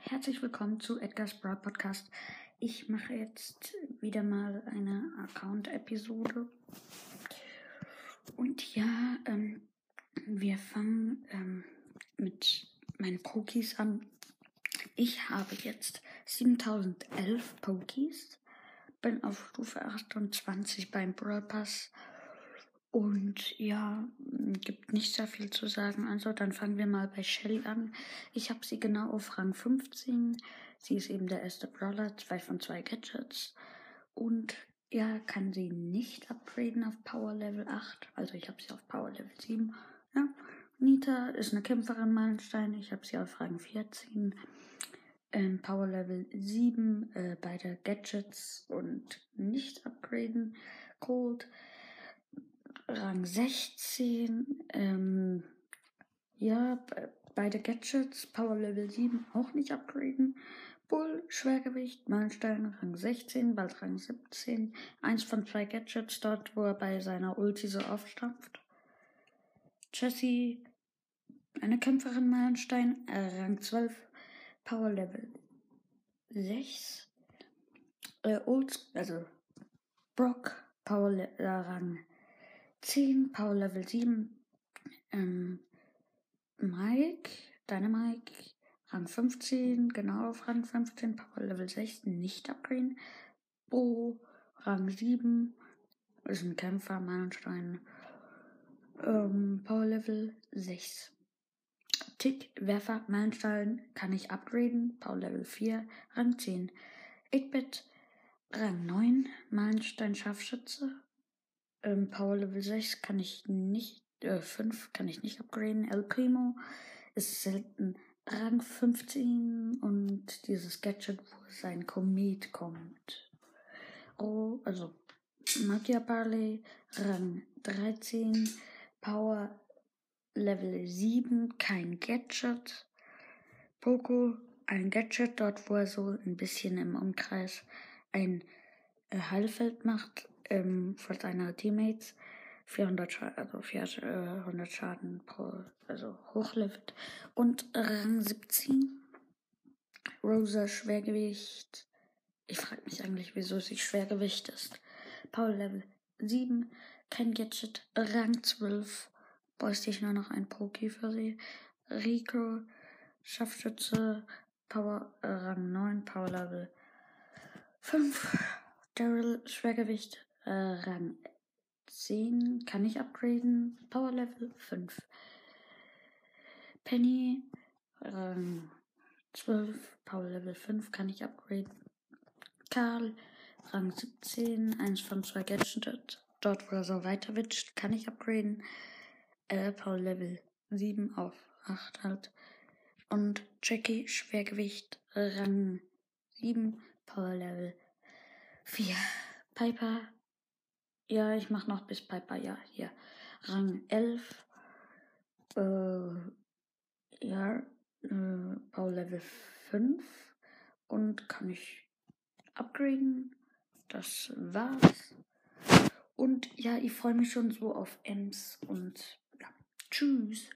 herzlich willkommen zu Edgar's Broad Podcast. Ich mache jetzt wieder mal eine Account-Episode. Und ja, ähm, wir fangen ähm, mit meinen Pokies an. Ich habe jetzt 7011 Pokies, bin auf Stufe 28 beim Brawl Pass und ja, gibt nicht sehr viel zu sagen. Also dann fangen wir mal bei Shelly an. Ich habe sie genau auf Rang 15. Sie ist eben der erste Brawler, zwei von zwei Gadgets. Und ja, kann sie nicht upgraden auf Power Level 8. Also ich habe sie auf Power Level 7. Ja. Nita ist eine Kämpferin Meilenstein. Ich habe sie auf Rang 14. Ähm, Power Level 7, äh, beide Gadgets und nicht upgraden. Cold Rang 16. Ähm, ja, beide Gadgets, Power Level 7 auch nicht upgraden. Bull, Schwergewicht, Meilenstein, Rang 16, bald Rang 17. Eins von zwei Gadgets dort, wo er bei seiner Ulti so aufstampft. Jessie, eine Kämpferin Meilenstein, äh, Rang 12, Power Level 6. Äh, Old, also Brock, Power Le äh, Rang 10, Power Level 7. Ähm, Mike, deine Mike, Rang 15, genau auf Rang 15, Power Level 16, nicht upgraden. Bo, Rang 7, ist ein Kämpfer, Meilenstein. Ähm, Power Level 6. Tick, Werfer, Meilenstein, kann ich upgraden. Power Level 4, Rang 10. 8-Bit, Rang 9, Meilenstein, Scharfschütze, ähm, Power Level 6 kann ich nicht, äh, 5 kann ich nicht upgraden. El Primo ist selten Rang 15 und dieses Gadget, wo sein Komet kommt. Oh, also Magia Barley, Rang 13, Power Level 7, kein Gadget. Poco, ein Gadget, dort wo er so ein bisschen im Umkreis ein äh, Heilfeld macht, ähm, für seine Teammates 400 Schaden, also 400 Schaden pro, also hochlevelt. Und Rang 17. Rosa Schwergewicht. Ich frage mich eigentlich, wieso sie Schwergewicht ist. Power Level 7. Kein Gadget. Rang 12. Bräuchte ich nur noch ein Poki für sie. Rico. Scharfschütze. Power äh, Rang 9. Power Level 5. Daryl Schwergewicht äh, Rang 10 kann ich upgraden. Power Level 5. Penny Rang 12. Power Level 5 kann ich upgraden. Karl Rang 17. Eins von zwei Gadgets. Dort, wo er so weiter witscht, kann ich upgraden. Äh, Power Level 7 auf 8 halt. Und Jackie Schwergewicht Rang 7. Power Level 4. Piper ja, ich mach noch bis Piper, ja, hier. Rang 11. Äh, ja, äh, Power Level 5. Und kann ich upgraden. Das war's. Und ja, ich freue mich schon so auf Ems und ja, tschüss.